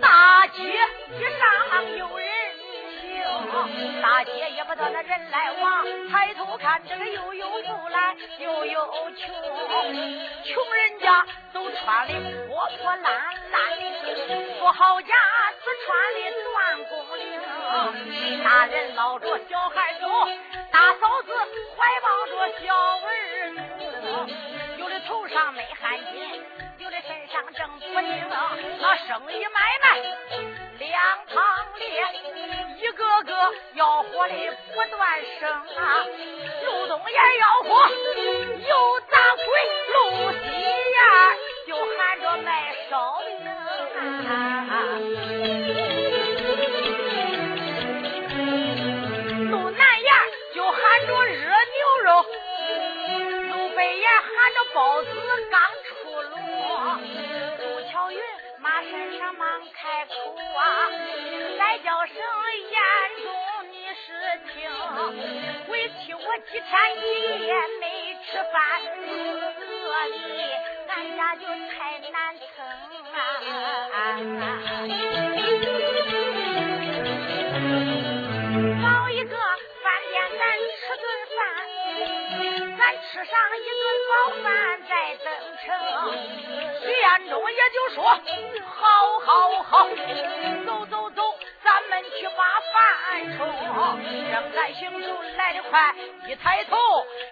大街上有人。大姐也不得那人来往，抬头看这个又有富来又有穷，穷人家都穿的破破烂烂的，富豪家只穿的缎工领。大人捞着小孩走，大嫂子怀抱着小儿子，有的头上没汗巾，正不宁，那生意买卖两旁列，一个个要活的不断生啊！路东眼要活，有大鬼；路西眼就喊着卖烧饼啊！路南沿就喊着热牛肉，路北沿喊着包子刚忙开口啊，再叫声眼中你是听，委屈我几天一夜没吃饭，饿的俺家就太难撑啊。上一顿饱饭再登城。徐彦中也就说。好，好，好，走走走，咱们去把饭冲。正在行走来得快，一抬头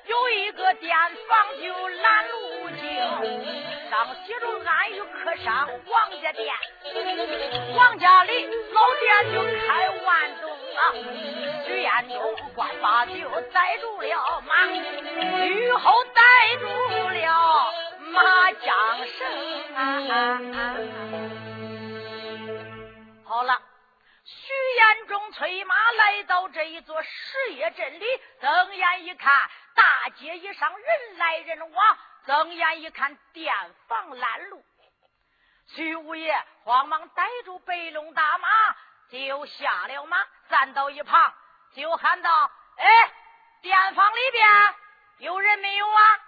有一个店房就拦路径，上写着安于客商王家店。徐彦中关把酒逮住了马，雨后逮住了马缰绳啊。好了，徐延忠催马来到这一座石业镇里，瞪眼一看，大街一上人来人往，瞪眼一看店房拦路，徐五爷慌忙逮住白龙大马，就下了马，站到一旁，就喊道：“哎，店房里边有人没有啊？”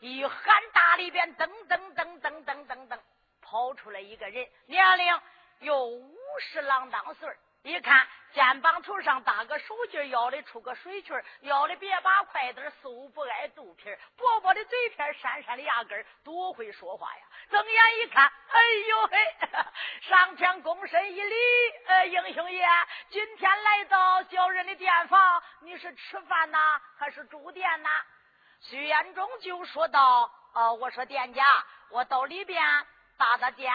一喊大里边噔噔噔噔噔噔噔，跑出来一个人，年龄有。五十郎当岁一看。肩膀头上搭个手巾，腰里出个水裙，腰里别把筷子，嗖不挨肚皮，薄薄的嘴片，闪闪的牙根，多会说话呀！睁眼一看，哎呦嘿，上前躬身一礼，呃，英雄爷，今天来到小人的店房，你是吃饭呐，还是住店呐？徐延忠就说道：“哦，我说店家，我到里边搭搭店，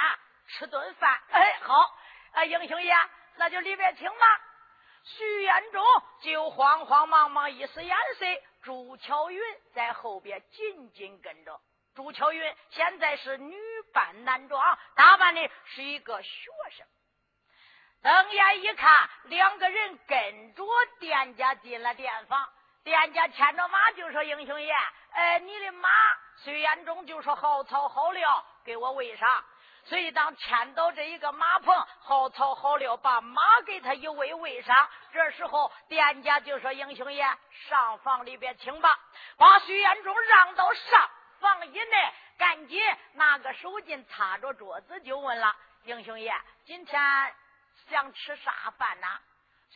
吃顿饭。哎，好，啊，英雄爷，那就里边请吧。”徐延忠就慌慌忙忙一使眼色，朱巧云在后边紧紧跟着。朱巧云现在是女扮男装，打扮的是一个学生。瞪眼一看，两个人跟着店家进了店房。店家牵着马就说：“英雄爷，哎，你的马。”徐延忠就说：“好草好料，给我喂上。”所以，当牵到这一个马棚，好草好料，把马给他一喂喂上。这时候，店家就说：“英雄爷，上房里边请吧。”把徐延忠让到上房以内，赶紧拿个手巾擦着桌子，就问了：“英雄爷，今天想吃啥饭呢？”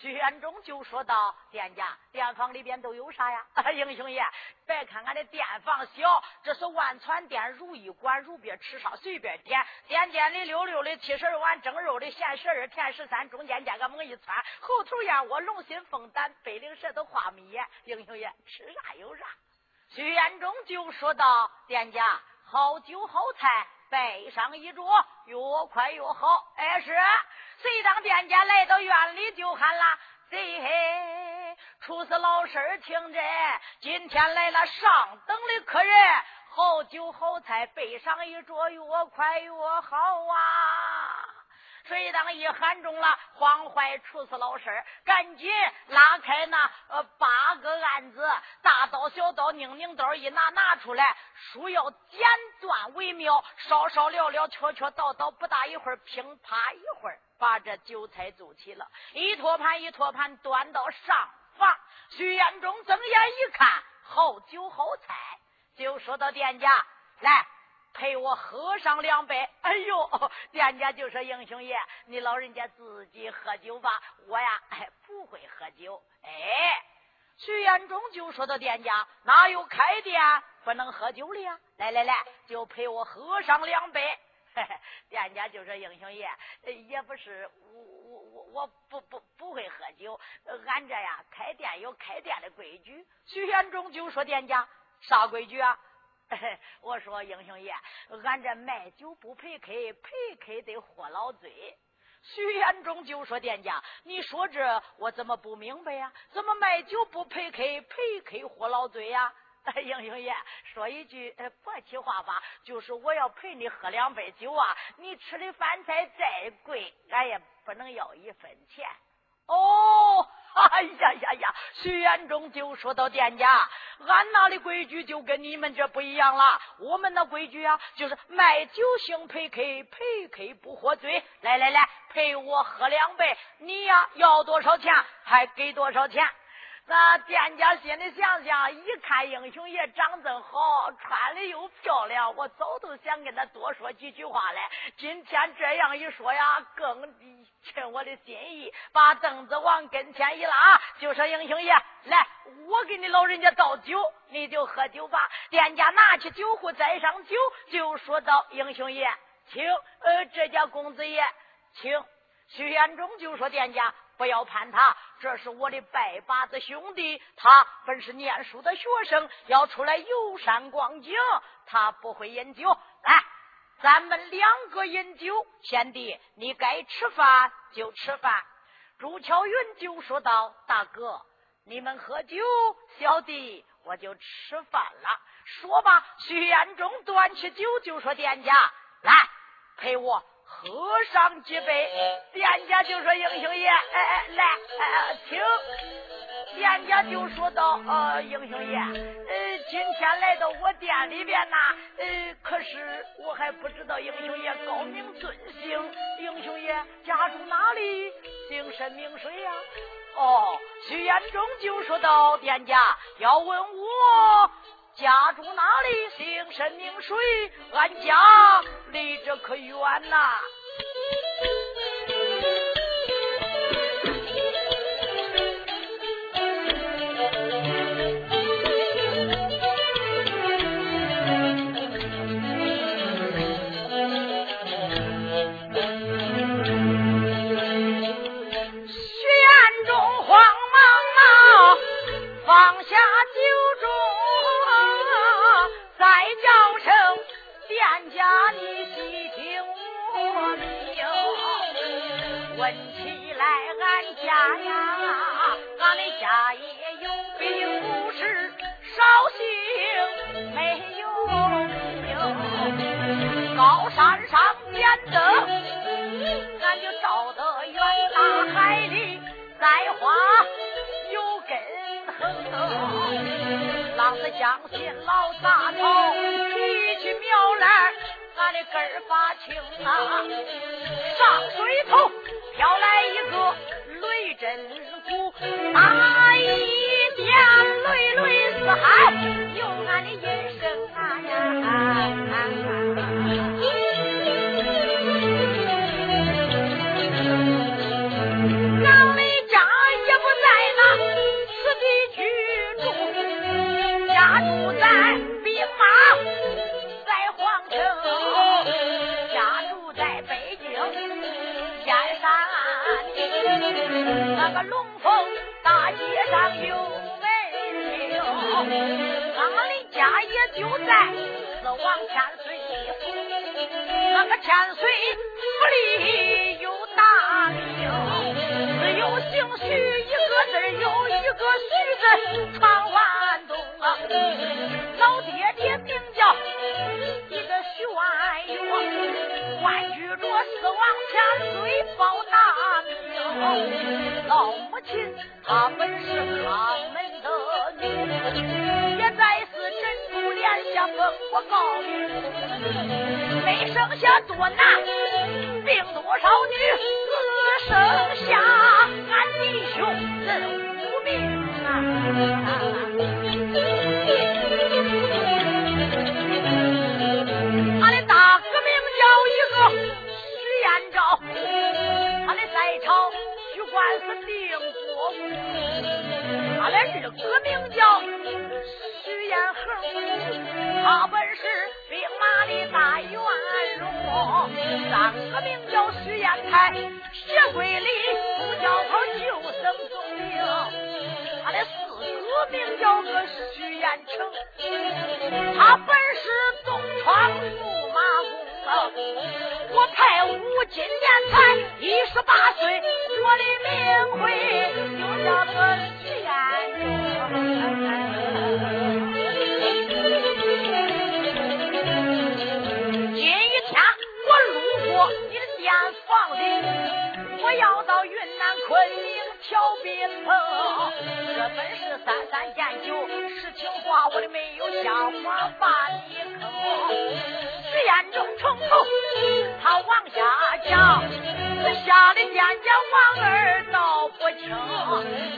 徐元忠就说道：“店家，店房里边都有啥呀？英雄爷，别看俺的店房小，这是万川店如意馆，如别吃啥随便点。点点里溜溜的七十二碗蒸肉的，咸十二，甜十三，中间加个猛一窜，后头燕窝，龙心凤胆，北灵舌头画米眼。英雄爷，吃啥有啥。”徐元忠就说道：“店家，好酒好菜，摆上一桌，越快越好。”哎，是。谁当店家来到院里就喊了：“贼嘿，厨师老师听着，今天来了上等的客人，好酒好菜备上一桌，越快越好啊！”谁当一喊中了，慌坏厨师老师，赶紧拉开那呃八个案子，大刀小刀拧拧刀一拿拿出来，书要剪断为妙，稍稍聊聊，敲敲叨叨，不大一会儿，乒啪一会儿。把这酒菜做起了，一托盘一托盘端到上房。徐延忠睁眼一看，好酒好菜，就说到店家来陪我喝上两杯。哎呦，店家就说：“英雄爷，你老人家自己喝酒吧，我呀，哎，不会喝酒。”哎，徐延忠就说到店家，哪有开店不能喝酒的呀？来来来，就陪我喝上两杯。嘿嘿店家就说：“英雄爷，也不是我我我我不不不会喝酒，俺这呀开店有开店的规矩。”徐元忠就说：“店家啥规矩啊？” 我说：“英雄爷，俺这卖酒不赔客，赔客得活老嘴。”徐元忠就说：“店家，你说这我怎么不明白呀？怎么卖酒不赔客，赔客活老嘴呀？” 英雄爷说一句薄气话吧，就是我要陪你喝两杯酒啊！你吃的饭菜再贵，俺也不能要一分钱。哦，哎呀呀呀！徐元忠就说到店家，俺那的规矩就跟你们这不一样了。我们的规矩啊，就是卖酒兴陪客，陪客不喝醉。来来来，陪我喝两杯，你呀要多少钱，还给多少钱。那店家心里想想，一看英雄爷长真好，穿的又漂亮，我早都想跟他多说几句话来。今天这样一说呀，更趁我的心意，把凳子往跟前一拉，就说英雄爷，来，我给你老人家倒酒，你就喝酒吧。店家拿起酒壶再上酒，就说道：“英雄爷，请，呃，这家公子爷，请。”徐延忠就说：“店家。”不要判他，这是我的拜把子兄弟。他本是念书的学生，要出来游山逛景，他不会饮酒。来，咱们两个饮酒。贤弟，你该吃饭就吃饭。朱巧云就说道：“大哥，你们喝酒，小弟我就吃饭了。”说罢，徐彦忠端起酒就说：“店家，来陪我。”喝上几杯，店家就说：“英雄爷，哎哎，来，哎，请。”店家就说道：“呃，英雄爷，呃，今天来到我店里边呐，呃，可是我还不知道英雄爷高明尊姓。英雄爷家住哪里？姓甚名谁呀？”哦，徐延忠就说道：“店家要问我。”家住哪里？姓甚名谁？俺家离这可远呐。照得远；大海里栽花有根横。浪子将心老杂草，提起苗来。俺的根儿发青啊，上水头飘来一个雷震鼓，啊一 tiếng 雷雷似海，有俺的音声啊呀！俺没有瞎话把你坑。眼中冲头，他往下讲，吓得店家王二道不清。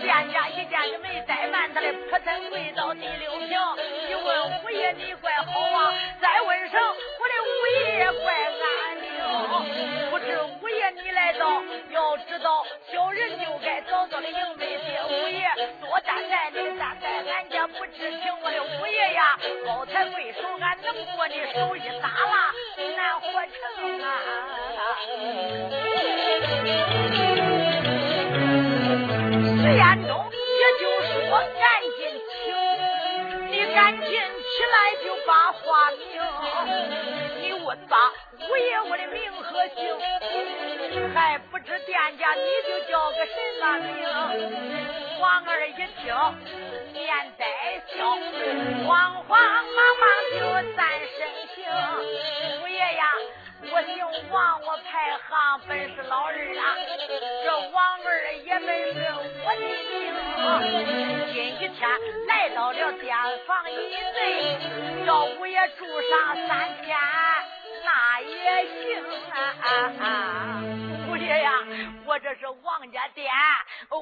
店家一见就没怠慢，他的扑腾跪到第六平，一问五爷你怪好啊，再问声我的五爷怪。来到，要知道小人就该早早的迎接五爷，多担待你担待俺家不知情，我的五爷呀，高抬贵手，俺能过你手一打拉。难活成啊！徐彦中也就说：“赶紧请，你赶紧起来就把话明。你问吧，五爷我的名和姓，还不知店家你就叫个什么名？”王二一听，面带笑，慌慌忙忙就站身行。我姓王，我排行本是老二啊。这王二也本是我的名。今一天来到了店房一内，叫五爷住上三天，那也行啊。爷呀，我这是王家店，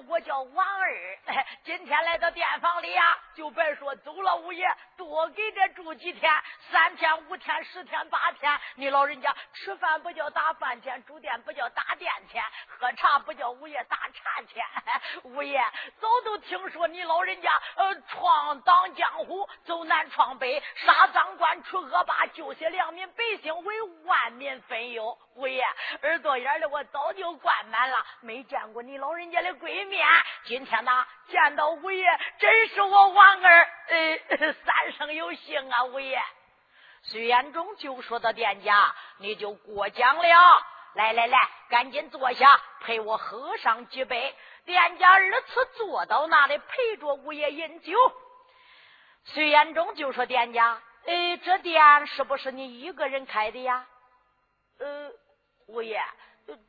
我叫王二。今天来到店房里呀，就别说走了，五爷多给这住几天，三天、五天、十天、八天。你老人家吃饭不叫打饭钱，住店不叫打店钱，喝茶不叫五爷打茶钱。五爷早都听说你老人家呃闯荡江湖，走南闯北，杀赃官，除恶霸，救些良民百姓，为万民分忧。五爷耳朵眼里我早就灌满了，没见过你老人家的鬼面。今天呢，见到五爷，真是我王儿呃 三生有幸啊！五爷，徐延忠就说到店家，你就过奖了。来来来，赶紧坐下，陪我喝上几杯。店家二次坐到那里，陪着五爷饮酒。徐延忠就说：“店家，呃，这店是不是你一个人开的呀？”“呃，五爷，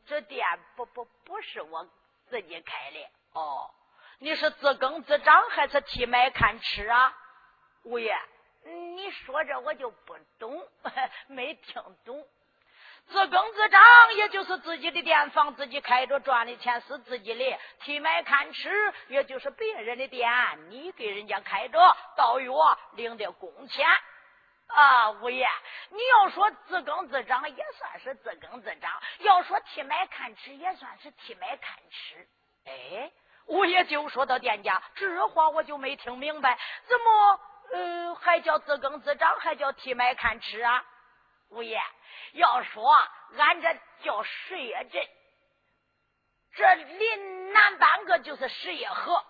这店不不不是我自己开的。”“哦，你是自耕自长还是替买看吃啊？”“五爷，你说这我就不懂，没听懂。”自耕自长，也就是自己的店房自己开着，赚的钱是自己的；替买看吃，也就是别人的店，你给人家开着，到月领的工钱。啊，五爷，你要说自耕自长，也算是自耕自长；要说替买看吃，也算是替买看吃。哎，五爷就说到店家，这话我就没听明白，怎么呃还叫自耕自长，还叫替买看吃啊？五爷。要说俺这叫石业镇，这离南半个就是石业河，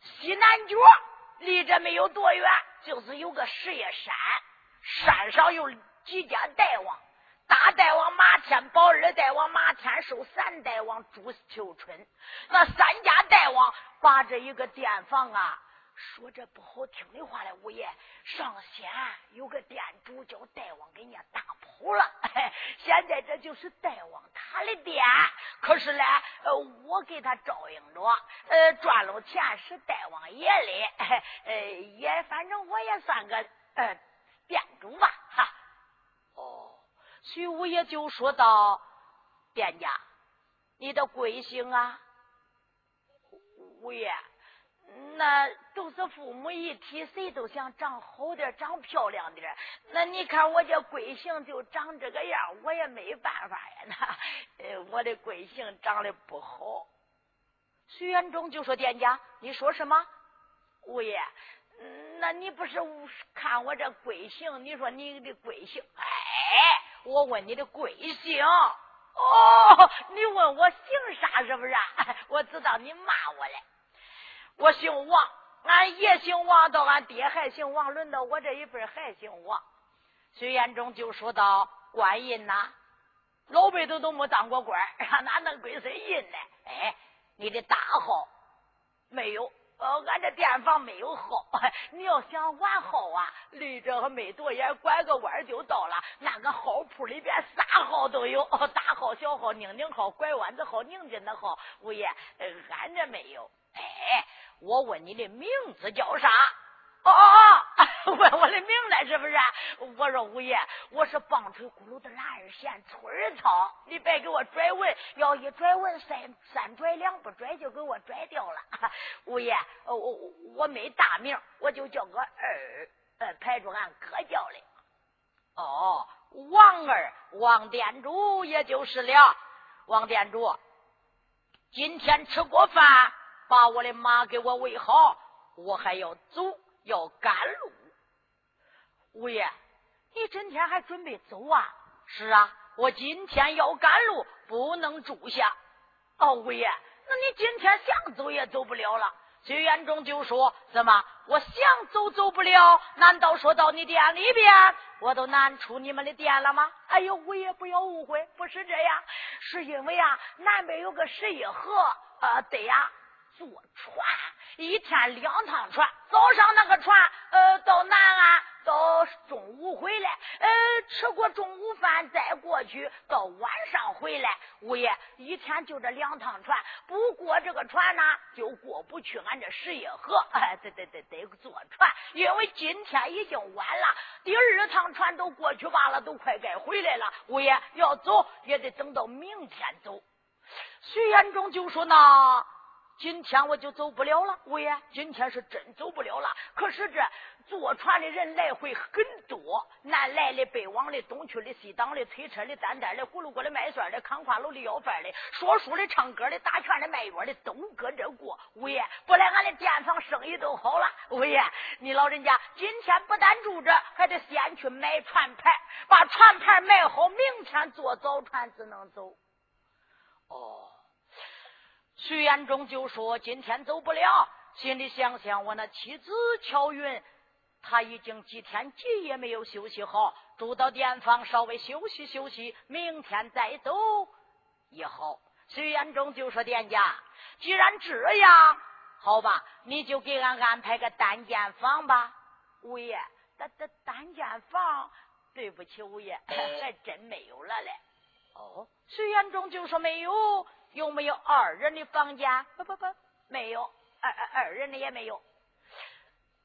西南角离这没有多远，就是有个石业山，山上有几家大王，大大王马天宝，二大王马天寿，三大王朱秋春，那三家大王把这一个店房啊。说这不好听的话嘞，五爷上仙有个店主叫大王，给人家打跑了。现在这就是大王他的店，可是呢，呃，我给他照应着，呃，赚了钱是大王爷的，呃，也反正我也算个呃店主吧。哈，哦，徐五爷就说道：“店家，你的贵姓啊？”五爷。那都是父母一体，谁都想长好点，长漂亮点。那你看我这贵姓就长这个样，我也没办法呀。那呃，我的贵姓长得不好。徐元忠就说：“店家，你说什么？五爷，那你不是看我这贵姓？你说你的贵姓？哎，我问你的贵姓。哦，你问我姓啥是不是？我知道你骂我嘞。”我姓王，俺爷姓王，到俺爹还姓王，轮到我这一辈还姓王。徐延忠就说道：“官印呐，老辈都都没当过官，哪能归谁印呢？哎，你的大号没有？哦，俺这店房没有号。你要想玩号啊，离这还没多远，拐个弯就到了。那个号铺里边啥号都有，大号、小号、拧拧号、拐弯子号、拧紧的号。五爷，俺这没有。哎。我问你的名字叫啥？哦哦哦，问我的名来是不是？我说五爷，我是棒槌咕噜的拉二线村草，你别给我拽问，要一拽问三三拽两不拽就给我拽掉了。五爷，我我没大名，我就叫个二，呃，排着俺哥叫的。哦，王二，王店主也就是了。王店主，今天吃过饭。把我的马给我喂好，我还要走，要赶路。五爷，你今天还准备走啊？是啊，我今天要赶路，不能住下。哦，五爷，那你今天想走也走不了了。崔元忠就说：“怎么，我想走走不了？难道说到你店里边，我都难出你们的店了吗？”哎呦，五爷不要误会，不是这样，是因为啊，南边有个十一河，呃，对呀。坐船，一天两趟船。早上那个船，呃，到南安，到中午回来，呃，吃过中午饭再过去，到晚上回来。五爷，一天就这两趟船，不过这个船呢，就过不去俺这十一河。哎，得得得，得坐船，因为今天已经晚了，第二趟船都过去罢了，都快该回来了。五爷要走，也得等到明天走。徐延忠就说那。今天我就走不了了，五爷，今天是真走不了了。可是这坐船的人来回很多，南来的、北往的、东去的、西挡的、推车的、担担的、葫芦锅的、卖蒜的、扛花楼的、要饭的、说书的、唱歌的、打拳的、卖药的，都搁这过。五爷，不来俺的店房生意都好了。五爷，你老人家今天不但住着，还得先去买船牌，把船牌买好，明天坐早船只能走。哦。徐延忠就说：“今天走不了，心里想想，我那妻子乔云，他已经几天几夜没有休息好，住到店房稍微休息休息，明天再走也好，徐延忠就说：“店家，既然这样，好吧，你就给俺安排个单间房吧。”五爷，单单单间房，对不起，五爷，还真没有了嘞。哦，徐延忠就说：“没有，有没有二人的房间？不不不，没有，二二二人的也没有。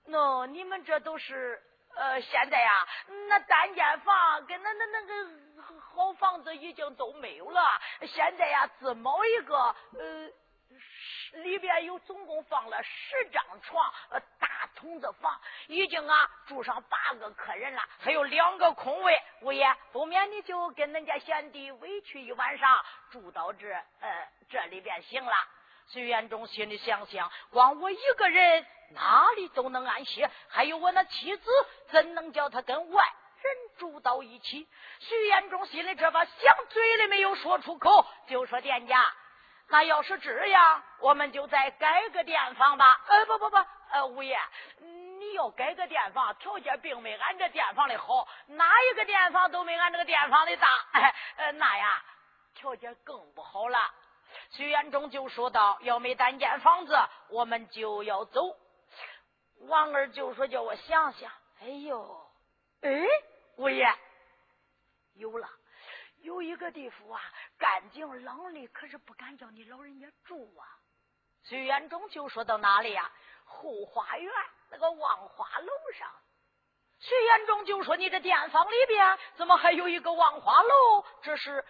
那你们这都是……”呃，现在呀，那单间房跟那那那个好房子已经都没有了。现在呀，自某一个呃里边有总共放了十张床，呃大筒子房，已经啊住上八个客人了，还有两个空位。五爷，不免你就跟恁家贤弟委屈一晚上，住到这呃这里边行了。徐元忠心里想想，光我一个人哪里都能安息，还有我那妻子，怎能叫他跟外人住到一起？徐元忠心里这把想，嘴里没有说出口，就说：“店家，那要是这样，我们就再改个店房吧。”呃，不不不，呃，五爷，你要改个店房，条件并没俺这店房的好，哪一个店房都没俺这个店房的大。呃，那呀，条件更不好了。徐元忠就说道：“要没单间房子，我们就要走。”王二就说：“叫我想想。”哎呦，哎，五爷有了，有一个地方啊，干净冷的，可是不敢叫你老人家住啊。徐元忠就说到哪里呀？后花园那个望花楼上。徐元忠就说：“你这店房里边怎么还有一个望花楼？这是？”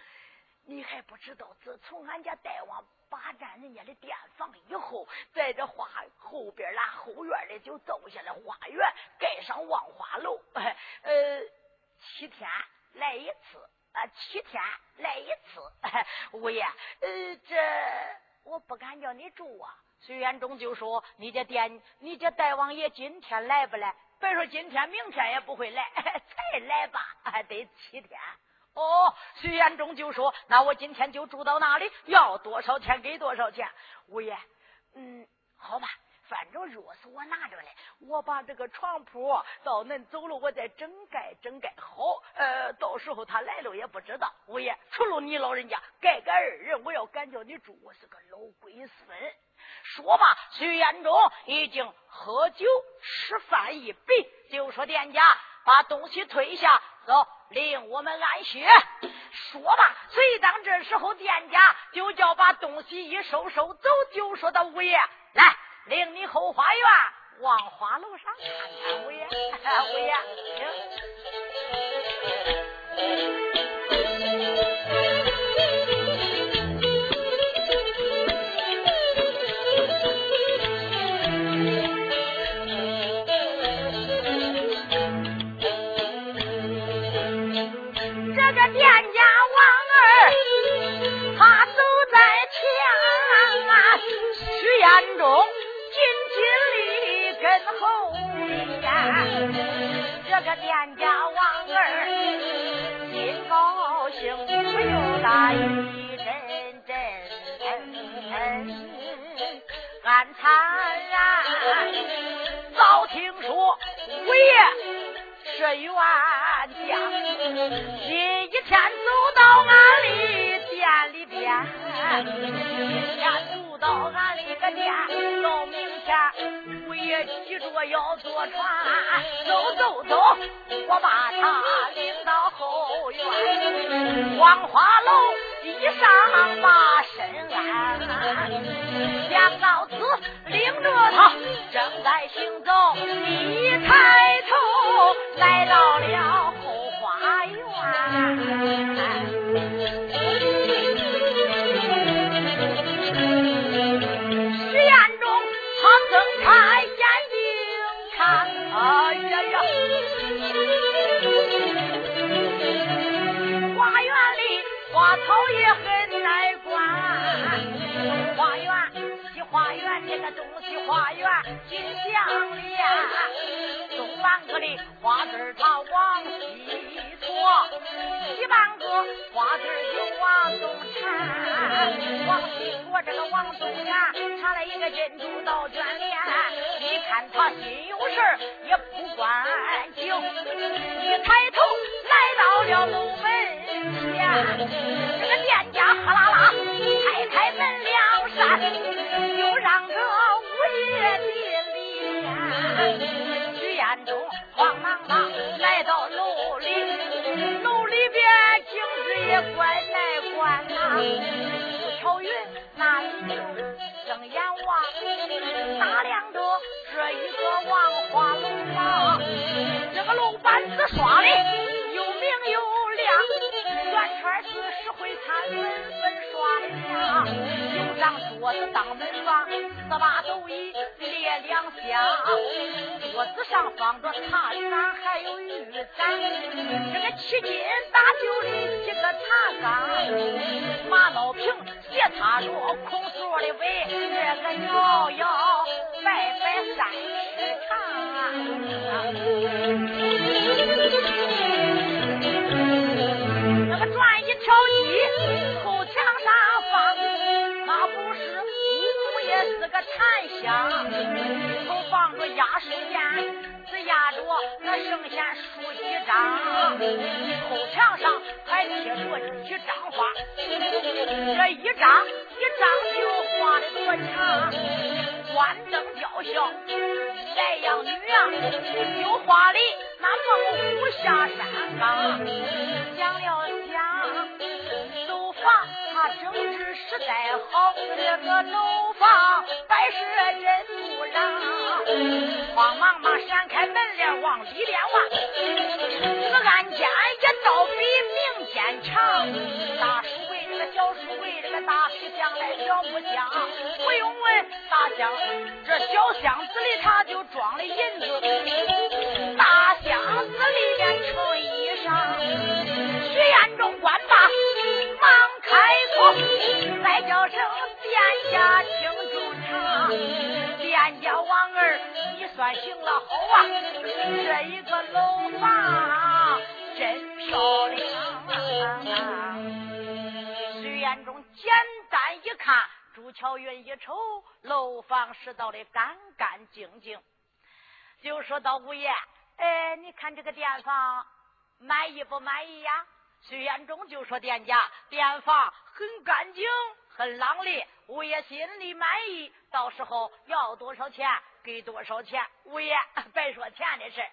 你还不知道，自从俺家大王霸占人家的店房以后，在这花后边啦后院里就造下了花园，盖上望花楼。呃，七天来一次，啊，七天来一次。五爷，呃，这我不敢叫你住啊。徐元忠就说：“你这店，你这大王爷今天来不来？别说今天，明天也不会来，才来吧，还得七天。”哦，徐延忠就说：“那我今天就住到那里，要多少钱给多少钱。”五爷，嗯，好吧，反正钥匙我拿着嘞，我把这个床铺到恁走了，我再整盖整盖好。呃，到时候他来了也不知道。五爷，除了你老人家盖个二人，我要敢叫你住，我是个老龟孙。说罢，徐延忠已经喝酒吃饭一杯，就说：“店家，把东西退下，走。”令我们安歇。说罢，随当这时候，店家就叫把东西一收收走，就说到五爷来，领你后花园望花楼上看看五爷，五爷，行。个金主倒眷恋，你看他心有事也不管情，一抬头来到了楼门前，这个店家哗啦啦开开门了扇，就让这五爷进里边，徐彦中慌忙忙来到楼里，楼里边镜子也关来关呐、啊。这一个王花楼房，这个楼板子刷的又明又亮，圆圈是石灰灿粉粉刷的亮，有张桌子当门房，四把斗椅列两厢，桌子上放着茶盏还有玉盏，这个七斤大酒的几个茶缸，马刀瓶斜插着空座的尾，这个摇摇摆摆三尺长，那个转一条鸡后墙上放，那不是五谷也是个檀香，头放着压水烟，压着那圣贤书几张，后墙上还贴着几张画，这一张一张就画的多长，关灯吊孝，来养女啊，有画的那猛虎下山岗，讲了讲楼房它整治实在好，这个楼房摆设真不让，慌忙忙闪开门帘往里边望，这个案间也倒比明间长，大书柜这个小书柜这个大皮箱来小不香，不用问大箱，这小箱子里他就装了银子，大箱子里面盛衣裳，徐彦中官罢，忙开口，再叫声殿下，请住唱，店家王儿算行了好啊，这一个楼房真漂亮。徐彦中简单一看，朱巧云一瞅，楼房拾到的干干净净，就说到五爷，哎，你看这个店房满意不满意呀？徐彦中就说店家店房很干净，很朗丽，五爷心里满意，到时候要多少钱给多少钱。五爷别说钱的事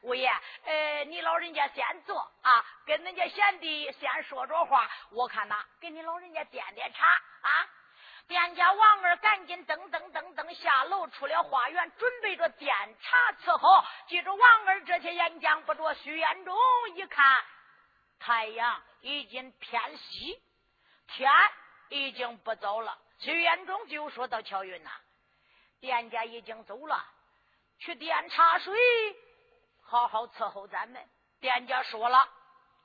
五 爷，呃，你老人家先坐啊，跟人家贤弟先说着话，我看呐，给你老人家点点茶啊。店家王二赶紧噔噔噔噔下楼，出了花园，准备着点茶伺候。记住，王二这些演讲不着，徐彦中一看，太阳已经偏西，天已经不早了。徐彦中就说到：“乔云呐，店家已经走了，去点茶水，好好伺候咱们。”店家说了，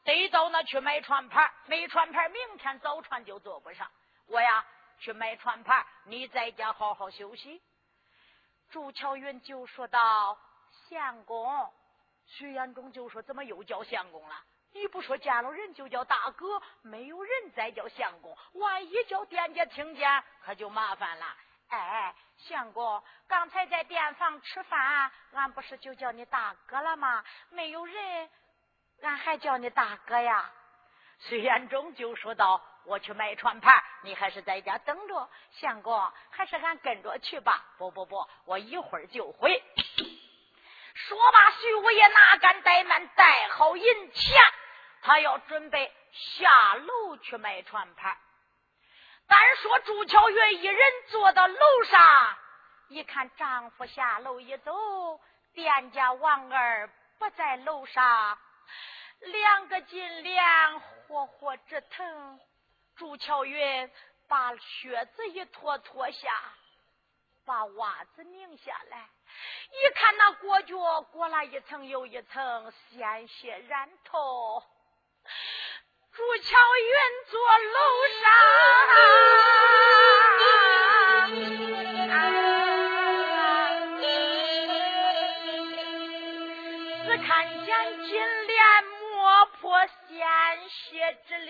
得到那去买船牌，没船牌，明天早船就坐不上。我呀。去买船牌，你在家好好休息。朱巧云就说道：“相公。”徐延忠就说：“怎么又叫相公了？你不说见了人就叫大哥，没有人再叫相公，万一叫店家听见，可就麻烦了。”哎，相公，刚才在店房吃饭，俺不是就叫你大哥了吗？没有人，俺还叫你大哥呀。徐延忠就说道。我去买船牌，你还是在家等着。相公，还是俺跟着去吧。不不不，我一会儿就回。说罢，徐五爷哪敢怠慢，带好银钱，他要准备下楼去买船牌。单说朱巧云一人坐到楼上，一看丈夫下楼一走，店家王二不在楼上，两个金莲活活直疼。朱巧云把靴子一脱脱下，把袜子拧下来，一看那裹脚裹了一层又一层，鲜血染透。朱巧云坐楼上，只看见金莲磨破鲜血直流。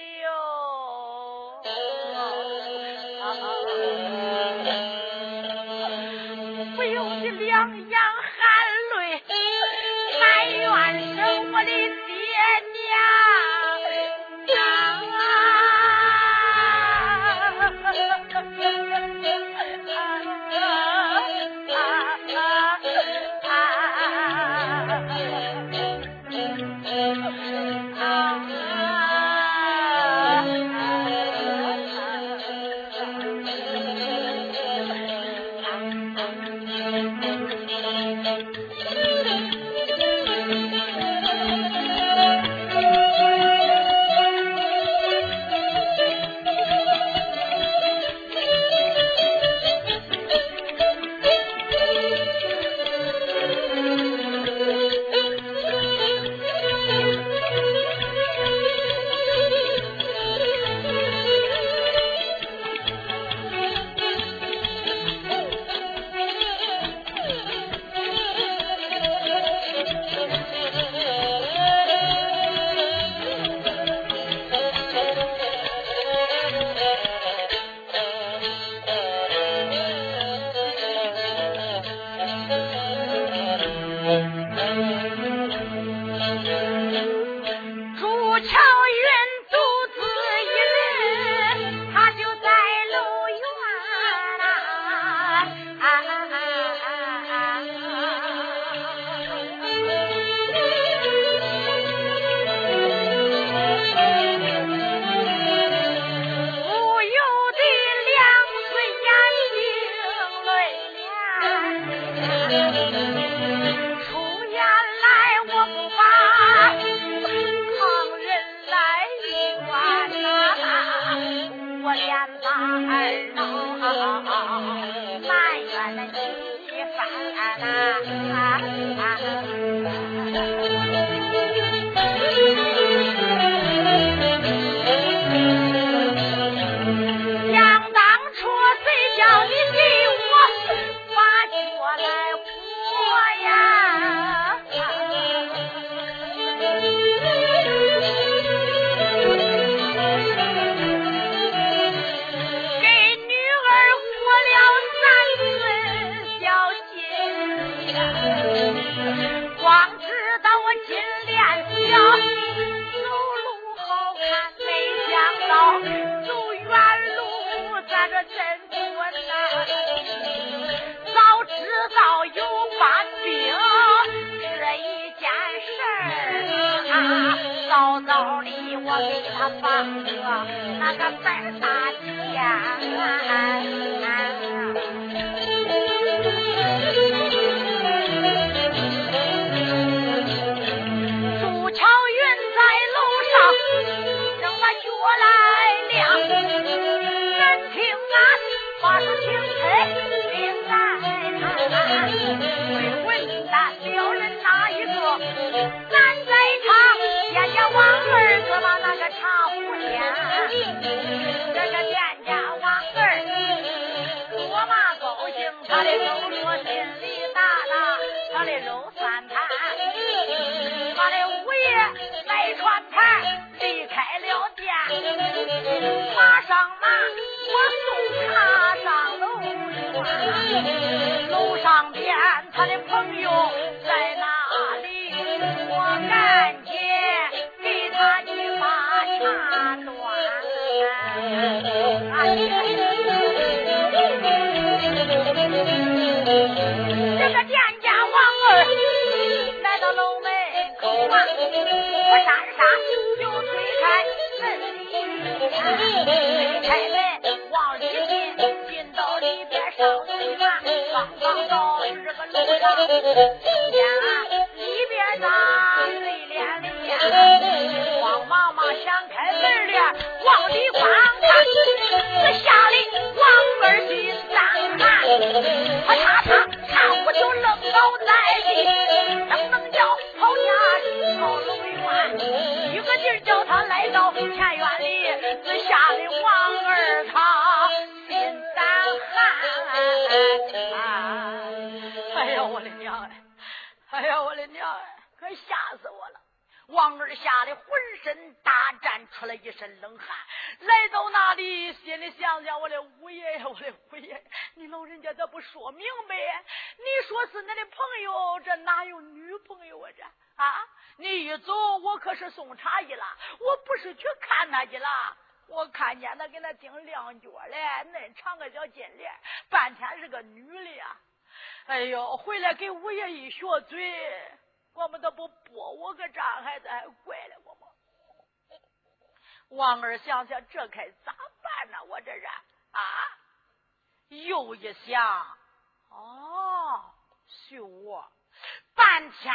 我们去吃饭啦他的朋友在哪里，我赶紧给他一把茶断。这个店家王二来到楼门口啊，我闪闪就推开门。一边啊一边走。出了一身冷汗，来到那里，心里想想我的五爷呀，我的五爷，你老人家咋不说明白？你说是你的朋友，这哪有女朋友啊？这啊，你一走，我可是送茶去了。我不是去看他去了，我看见他给那顶亮脚嘞，恁长个小金链，半天是个女的呀。哎呦，回来给五爷一学嘴，我不得不剥我个渣孩子，怪了我。王二想想，这该咋办呢？我这人啊，又一想，哦，秀我半天，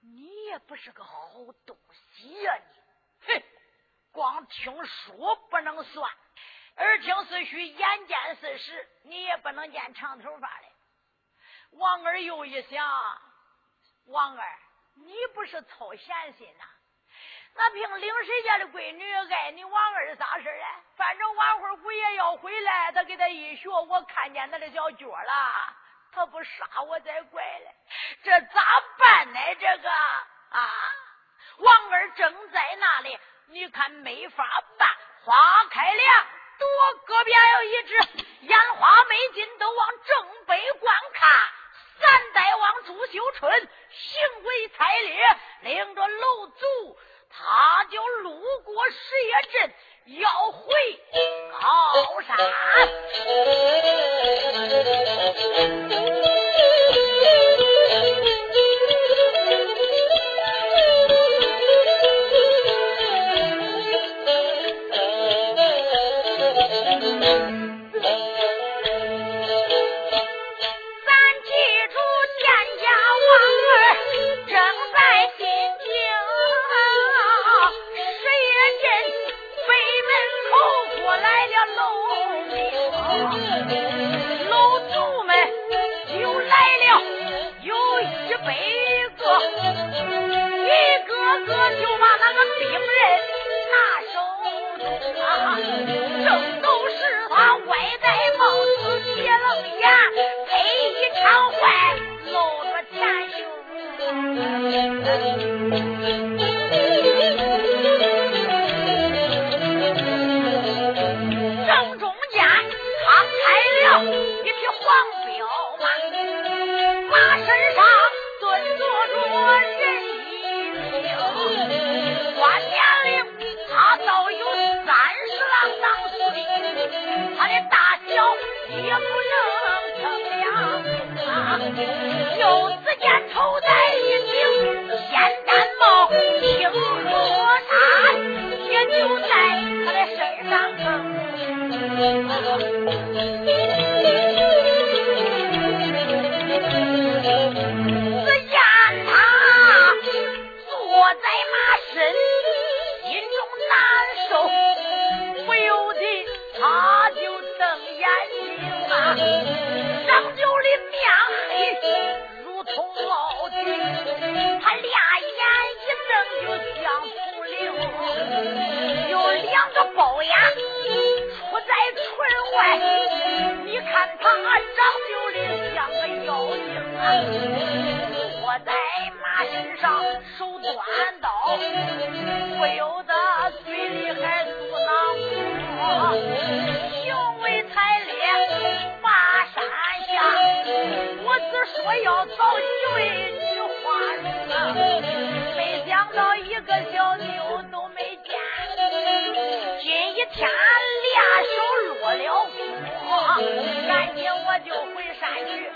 你也不是个好东西呀！你，哼，光听书不能算，耳听是虚，眼见是实，你也不能见长头发的。王二又一想，王二，你不是操闲心呐？那凭领谁家的闺女爱你王二啥事儿反正晚会姑爷要回来，他给他一学，我看见他的小脚了，他不杀我才怪嘞！这咋办呢？这个啊，王二正在那里，你看没法办。花开两朵，隔壁还有一只烟花美金，都往正北观看。三代王朱秀春行为才烈，领着楼族。他就路过石野镇，要回高山。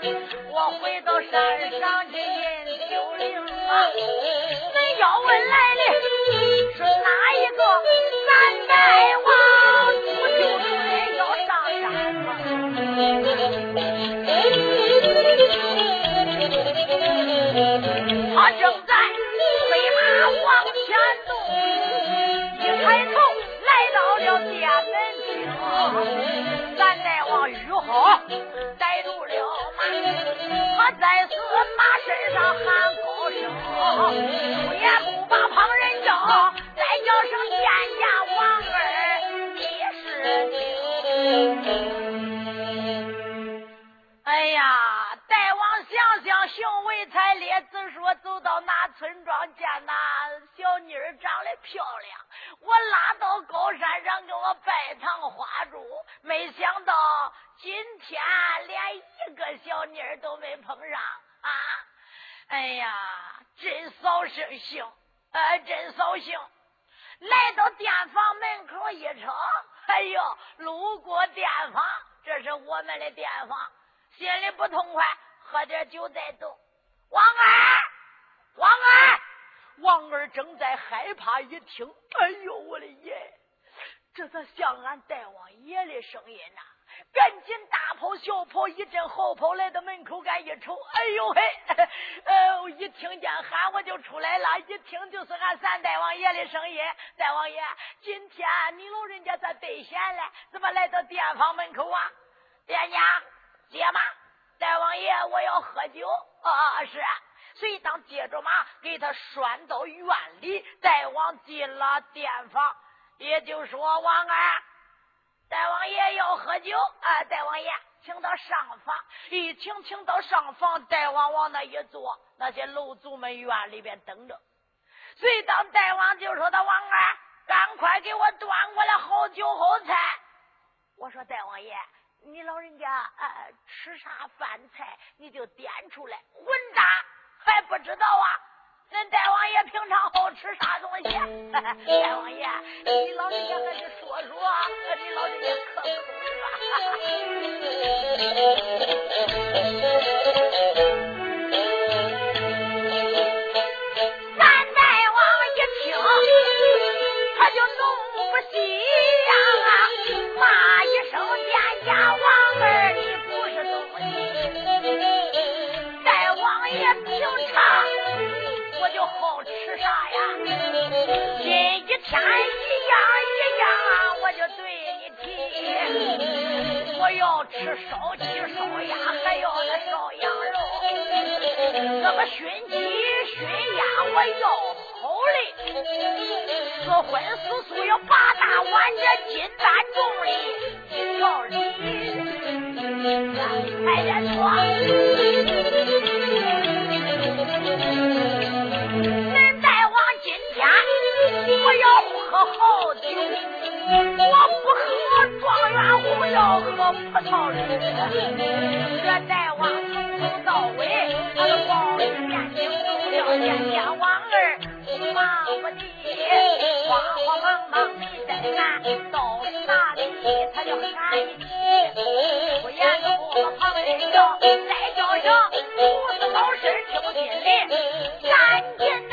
我回到山上去念九灵啊！恁要问来历是哪我在司马身上喊高声听，哎呦我的爷，这是像俺大王爷的声音呐、赶紧大跑小跑一阵好跑，来到门口，俺一瞅，哎呦嘿，哎、呃，一听见喊我就出来了，一听就是俺三大王爷的声音。大王爷，今天你老人家在得闲了？怎么来到店房门口啊？爹娘，爹妈，大王爷，我要喝酒啊！是啊。随当接着马，给他拴到院里，大王进了殿房，也就是说，王二大王爷要喝酒啊！大王爷请到上房，一请请到上房，大王往那一坐，那些楼主们院里边等着。随当大王就说：“他王二，赶快给我端过来好酒好菜。”我说：“大王爷，你老人家呃，吃啥饭菜你就点出来混杂。”还不知道啊。恁大王爷平常好吃啥东西？大王爷，你老人家还是说说，你老人家可口吃了。咱大王一听，他就怒不息呀、啊，骂一声。今一天一样一样我就对你提我要吃烧鸡烧鸭还要那烧羊肉。那个熏鸡熏鸭我要好嘞四荤四素要八大碗这金丹重嘞要礼。快点说。好酒我不喝状元红要喝葡萄绿这大王从头到尾他都抱着遍地红要见阎王儿忙不迭慌慌忙忙没在那到哪里他就喊一你不言怒我旁人笑再叫声胡子老师听不进来赶紧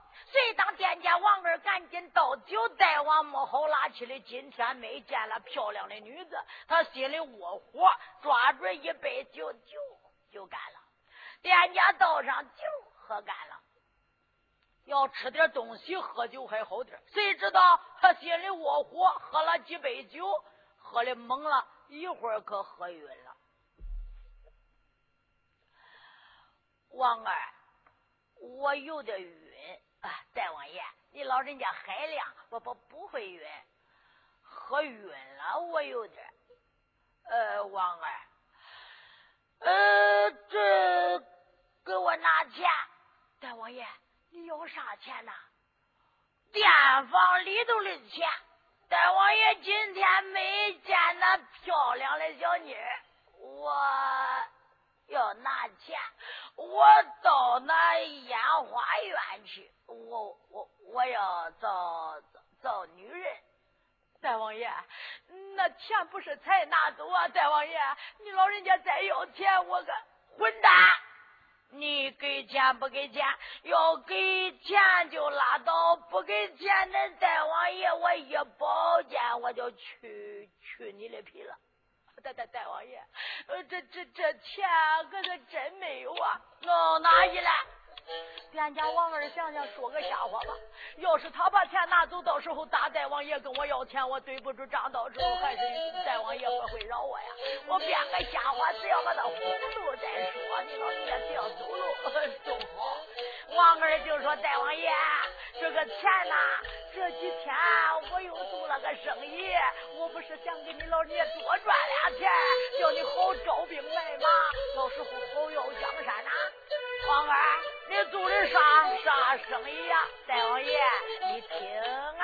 谁当店家王二赶紧倒酒。大王没好拉气的，今天没见了漂亮的女子，他心里窝火，抓住一杯酒，酒就干了。店家倒上酒，喝干了。要吃点东西，喝酒还好点。谁知道他心里窝火，喝了几杯酒，喝的懵了，一会儿可喝晕了。王二，我有点晕啊！大王爷，你老人家海量，不不不会晕，喝晕了，我有点。呃，王二，呃，这给我拿钱，大王爷。你要啥钱呐？店房里头的钱。大王爷今天没见那漂亮的小妮儿，我要拿钱。我到那烟花院去，我我我要找找女人。大王爷，那钱不是才拿走啊！大王爷，你老人家再要钱，我个混蛋！你给钱不给钱？要给钱就拉倒，不给钱，那大王爷我一宝剑我就去去你的皮了。大大大王爷，呃，这这这钱可是真没有啊！哦，哪里了？店家王二想想说个瞎话吧，要是他把钱拿走，到时候大大王爷跟我要钱，我对不住账，到时候还是大王爷会会饶我呀。我编个瞎话，只要把他糊弄再说。你老人家只要走路就好。王二就说：“大王爷，这个钱呐，这几天我又做了个生意，我不是想给你老人家多赚俩钱，叫你好招兵买马，到时候好要江山呐。”王二，你做的啥啥生意呀？大王爷，你听啊。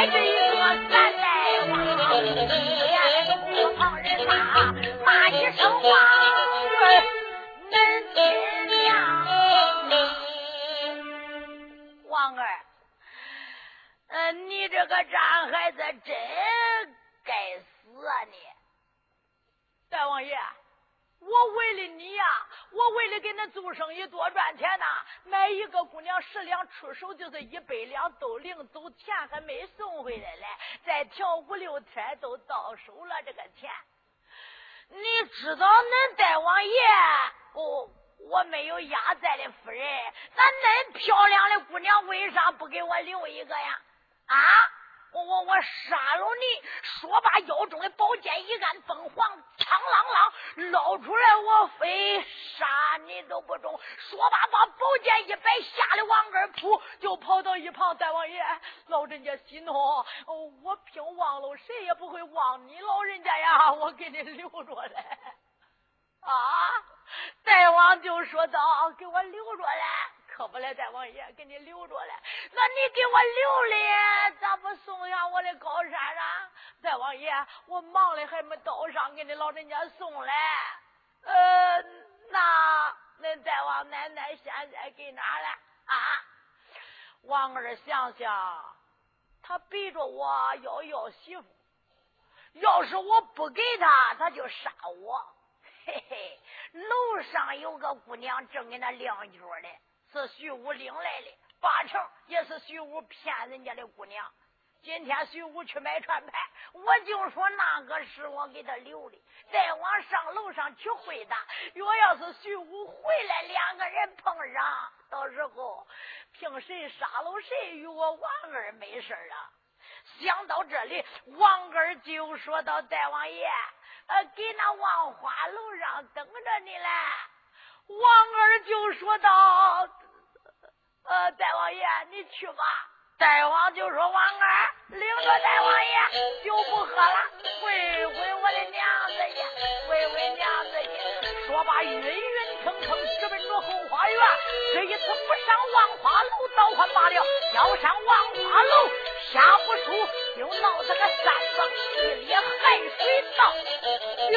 脑坏这一个三代王，眼旁人骂骂一声王儿恁亲娘，王儿，呃，你这个渣孩子真该死啊你！大王爷，我为了你呀，我为了给恁做生意多赚钱呐，买一个姑娘十两出手就是一百两，都领走，钱还没送回来嘞，再调五六天都到手了，这个钱。你知道恁大王爷，我我没有压寨的夫人，那恁漂亮的姑娘为啥不给我留一个呀？啊！我我我杀了你！说罢，腰中的宝剑一按，凤凰苍啷啷捞出来，我非杀你都不中。说罢，把宝剑一摆，吓得往根扑，就跑到一旁。大王爷，老人家息怒，我凭忘了，谁也不会忘你老人家呀！我给你留着嘞。啊！大王就说道：“给我留着嘞。”可不来，大王爷给你留着了。那你给我留了，咋不送上我的高山上？大王爷，我忙的还没到上，给你老人家送来。呃，那恁大王奶奶现在给哪了？啊？王二想想，他逼着我要要媳妇，要是我不给他，他就杀我。嘿嘿，楼上有个姑娘正给那晾脚呢。是徐武领来的，八成也是徐武骗人家的姑娘。今天徐武去买船牌，我就说那个是我给他留的，再往上楼上去会他。若要是徐武回来，两个人碰上，到时候凭谁杀了谁，与我王二没事啊。想到这里，王二就说到：“大王爷，呃，给那望花楼上等着你嘞。”王二就说道：“呃，大王爷，你去吧。”大王就说：“王二，领着大王爷就不喝了，回回我的娘子去，回回娘子爷。”说罢，晕晕腾腾直奔着后花园。这一次不上万花楼倒还罢了，要上万花楼，下不输就闹他个三更一列海水倒。哟。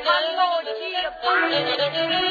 Thank you.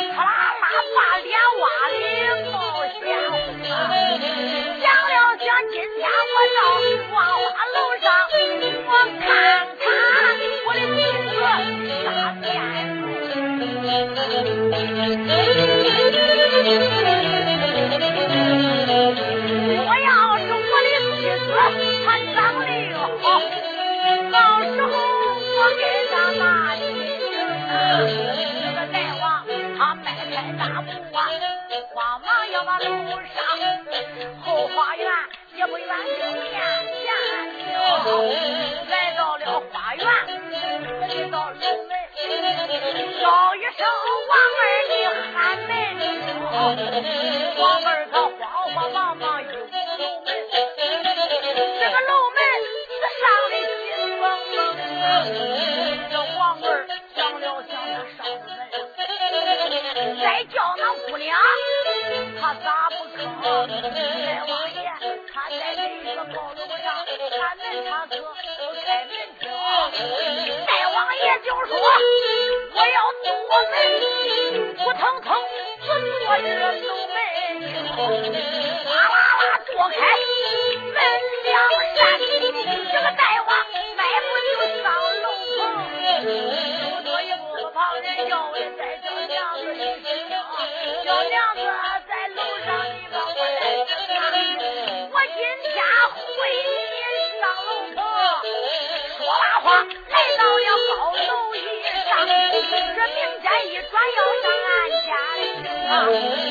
一转要上俺家里啊，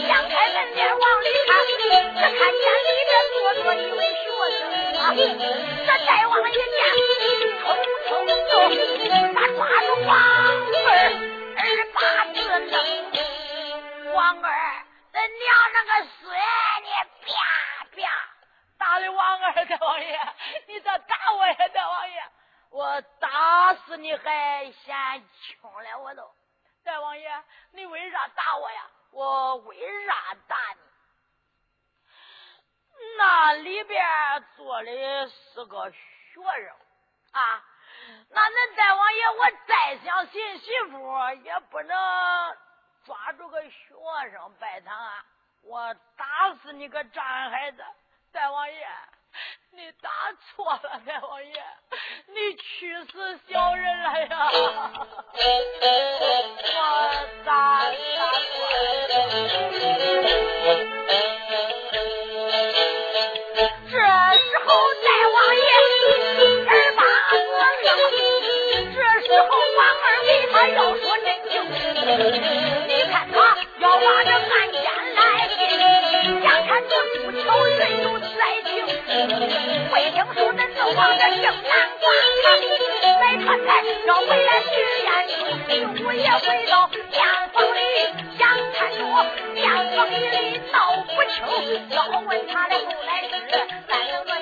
两开门帘往里看，只看见里边坐着一位学生啊，这大王一见，冲冲就是个学生啊，那恁大王爷，我再想寻媳妇，也不能抓住个学生拜堂啊！我打死你个渣孩子，大王爷！你打错了，大王爷，你屈死小人了呀！我打打错了。要说真情，你看他要把这汉奸来，眼看着不巧人有灾情，魏廷书恁就往这正南挂他，来他才要回来去燕京，我也回到边房里，眼看着边房里的闹不清，要问他的后来事，咱两个。